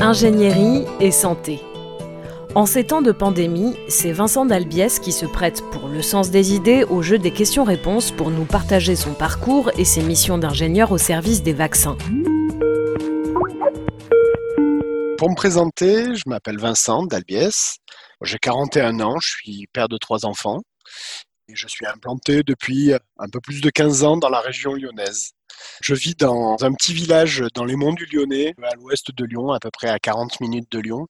Ingénierie et santé. En ces temps de pandémie, c'est Vincent Dalbiès qui se prête pour le sens des idées au jeu des questions-réponses pour nous partager son parcours et ses missions d'ingénieur au service des vaccins. Pour me présenter, je m'appelle Vincent Dalbiès. J'ai 41 ans, je suis père de trois enfants et je suis implanté depuis un peu plus de 15 ans dans la région lyonnaise. Je vis dans un petit village dans les monts du Lyonnais, à l'ouest de Lyon, à peu près à 40 minutes de Lyon,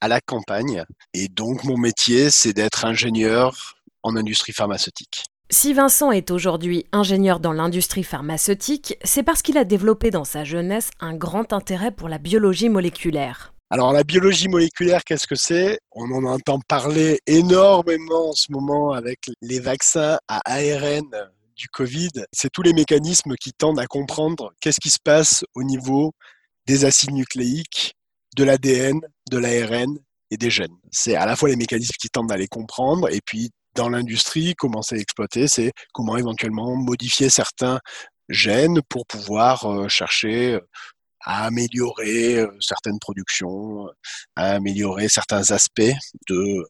à la campagne. Et donc mon métier, c'est d'être ingénieur en industrie pharmaceutique. Si Vincent est aujourd'hui ingénieur dans l'industrie pharmaceutique, c'est parce qu'il a développé dans sa jeunesse un grand intérêt pour la biologie moléculaire. Alors la biologie moléculaire, qu'est-ce que c'est? On en entend parler énormément en ce moment avec les vaccins à ARN du Covid. C'est tous les mécanismes qui tendent à comprendre qu'est-ce qui se passe au niveau des acides nucléiques, de l'ADN, de l'ARN et des gènes. C'est à la fois les mécanismes qui tendent à les comprendre et puis dans l'industrie, comment c'est exploité, c'est comment éventuellement modifier certains gènes pour pouvoir euh, chercher à améliorer euh, certaines productions, à améliorer certains aspects de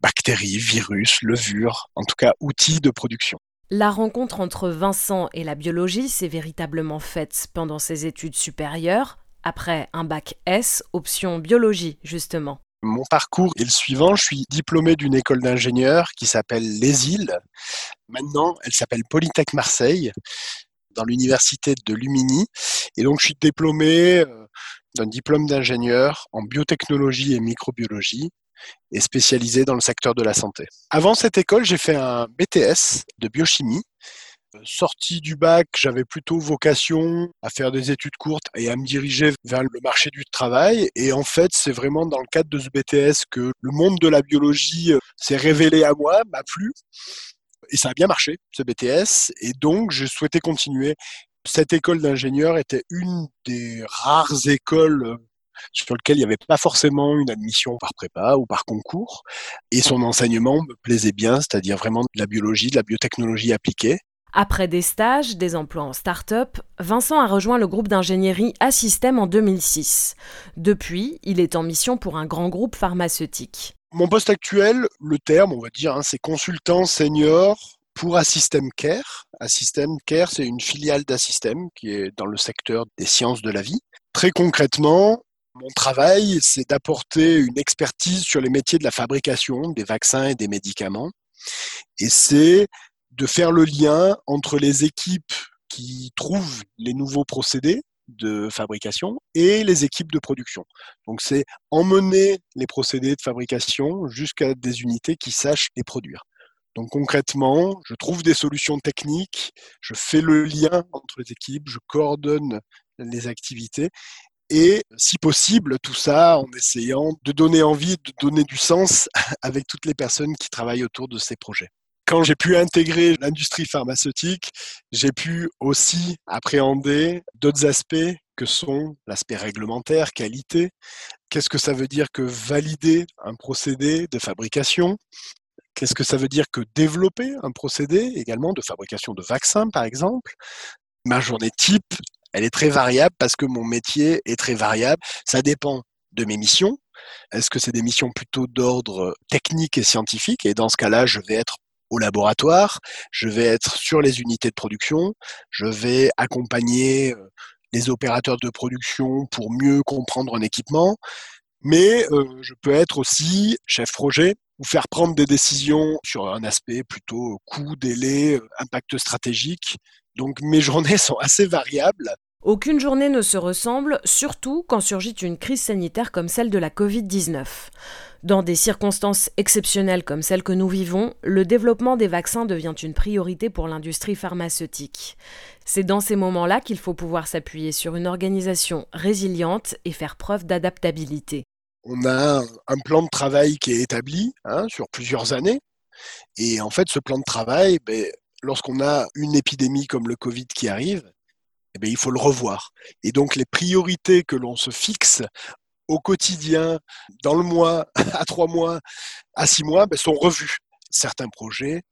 bactéries, virus, levures, en tout cas outils de production. La rencontre entre Vincent et la biologie s'est véritablement faite pendant ses études supérieures, après un bac S, option biologie justement. Mon parcours est le suivant. Je suis diplômé d'une école d'ingénieurs qui s'appelle Les Îles. Maintenant, elle s'appelle Polytech Marseille dans l'université de Lumini. Et donc, je suis diplômé euh, d'un diplôme d'ingénieur en biotechnologie et microbiologie et spécialisé dans le secteur de la santé. Avant cette école, j'ai fait un BTS de biochimie. Euh, sorti du bac, j'avais plutôt vocation à faire des études courtes et à me diriger vers le marché du travail. Et en fait, c'est vraiment dans le cadre de ce BTS que le monde de la biologie euh, s'est révélé à moi, m'a plu et ça a bien marché, ce BTS. Et donc, je souhaitais continuer. Cette école d'ingénieur était une des rares écoles euh, sur lesquelles il n'y avait pas forcément une admission par prépa ou par concours. Et son enseignement me plaisait bien, c'est-à-dire vraiment de la biologie, de la biotechnologie appliquée. Après des stages, des emplois en start-up, Vincent a rejoint le groupe d'ingénierie Assystem en 2006. Depuis, il est en mission pour un grand groupe pharmaceutique. Mon poste actuel, le terme, on va dire, hein, c'est consultant senior pour Assystem Care. Assystem Care, c'est une filiale d'Assystem qui est dans le secteur des sciences de la vie. Très concrètement, mon travail, c'est d'apporter une expertise sur les métiers de la fabrication des vaccins et des médicaments. Et c'est de faire le lien entre les équipes qui trouvent les nouveaux procédés de fabrication et les équipes de production. Donc c'est emmener les procédés de fabrication jusqu'à des unités qui sachent les produire. Donc concrètement, je trouve des solutions techniques, je fais le lien entre les équipes, je coordonne les activités et si possible tout ça en essayant de donner envie, de donner du sens avec toutes les personnes qui travaillent autour de ces projets. Quand j'ai pu intégrer l'industrie pharmaceutique, j'ai pu aussi appréhender d'autres aspects que sont l'aspect réglementaire, qualité. Qu'est-ce que ça veut dire que valider un procédé de fabrication? Qu'est-ce que ça veut dire que développer un procédé également de fabrication de vaccins, par exemple? Ma journée type, elle est très variable parce que mon métier est très variable. Ça dépend de mes missions. Est-ce que c'est des missions plutôt d'ordre technique et scientifique? Et dans ce cas-là, je vais être au laboratoire, je vais être sur les unités de production, je vais accompagner euh, les opérateurs de production pour mieux comprendre un équipement, mais euh, je peux être aussi chef projet ou faire prendre des décisions sur un aspect plutôt coût, délai, euh, impact stratégique. Donc mes journées sont assez variables aucune journée ne se ressemble, surtout quand surgit une crise sanitaire comme celle de la Covid-19. Dans des circonstances exceptionnelles comme celles que nous vivons, le développement des vaccins devient une priorité pour l'industrie pharmaceutique. C'est dans ces moments-là qu'il faut pouvoir s'appuyer sur une organisation résiliente et faire preuve d'adaptabilité. On a un plan de travail qui est établi hein, sur plusieurs années. Et en fait, ce plan de travail, ben, lorsqu'on a une épidémie comme le Covid qui arrive, eh ben, il faut le revoir. Et donc les priorités que l'on se fixe au quotidien, dans le mois, à trois mois, à six mois, ben, sont revues. Certains projets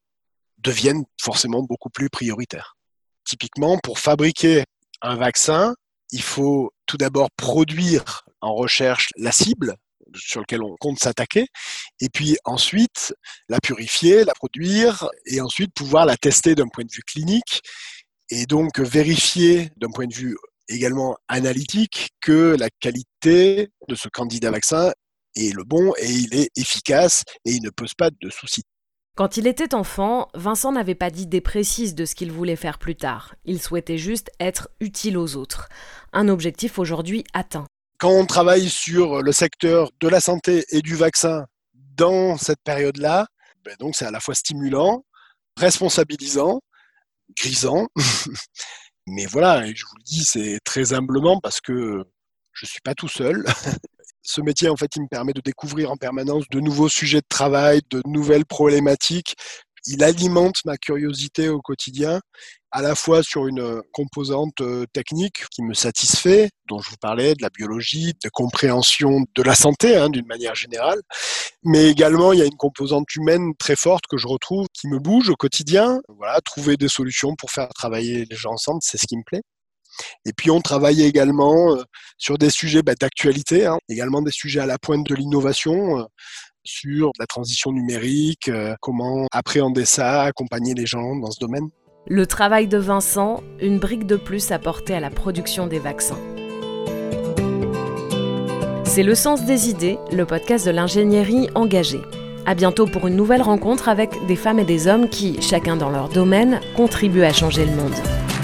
deviennent forcément beaucoup plus prioritaires. Typiquement, pour fabriquer un vaccin, il faut tout d'abord produire en recherche la cible sur lequel on compte s'attaquer, et puis ensuite la purifier, la produire, et ensuite pouvoir la tester d'un point de vue clinique, et donc vérifier d'un point de vue également analytique que la qualité de ce candidat vaccin est le bon et il est efficace et il ne pose pas de soucis. Quand il était enfant, Vincent n'avait pas d'idée précise de ce qu'il voulait faire plus tard. Il souhaitait juste être utile aux autres. Un objectif aujourd'hui atteint. Quand on travaille sur le secteur de la santé et du vaccin dans cette période-là, ben donc c'est à la fois stimulant, responsabilisant, grisant. Mais voilà, je vous le dis, c'est très humblement parce que je ne suis pas tout seul. ce métier, en fait, il me permet de découvrir en permanence de nouveaux sujets de travail, de nouvelles problématiques. Il alimente ma curiosité au quotidien, à la fois sur une composante euh, technique qui me satisfait, dont je vous parlais, de la biologie, de compréhension de la santé hein, d'une manière générale, mais également il y a une composante humaine très forte que je retrouve, qui me bouge au quotidien. Voilà, trouver des solutions pour faire travailler les gens ensemble, c'est ce qui me plaît. Et puis on travaille également euh, sur des sujets bah, d'actualité, hein, également des sujets à la pointe de l'innovation, euh, sur la transition numérique, euh, comment appréhender ça, accompagner les gens dans ce domaine. Le travail de Vincent, une brique de plus apportée à la production des vaccins. C'est Le Sens des idées, le podcast de l'ingénierie engagée. À bientôt pour une nouvelle rencontre avec des femmes et des hommes qui, chacun dans leur domaine, contribuent à changer le monde.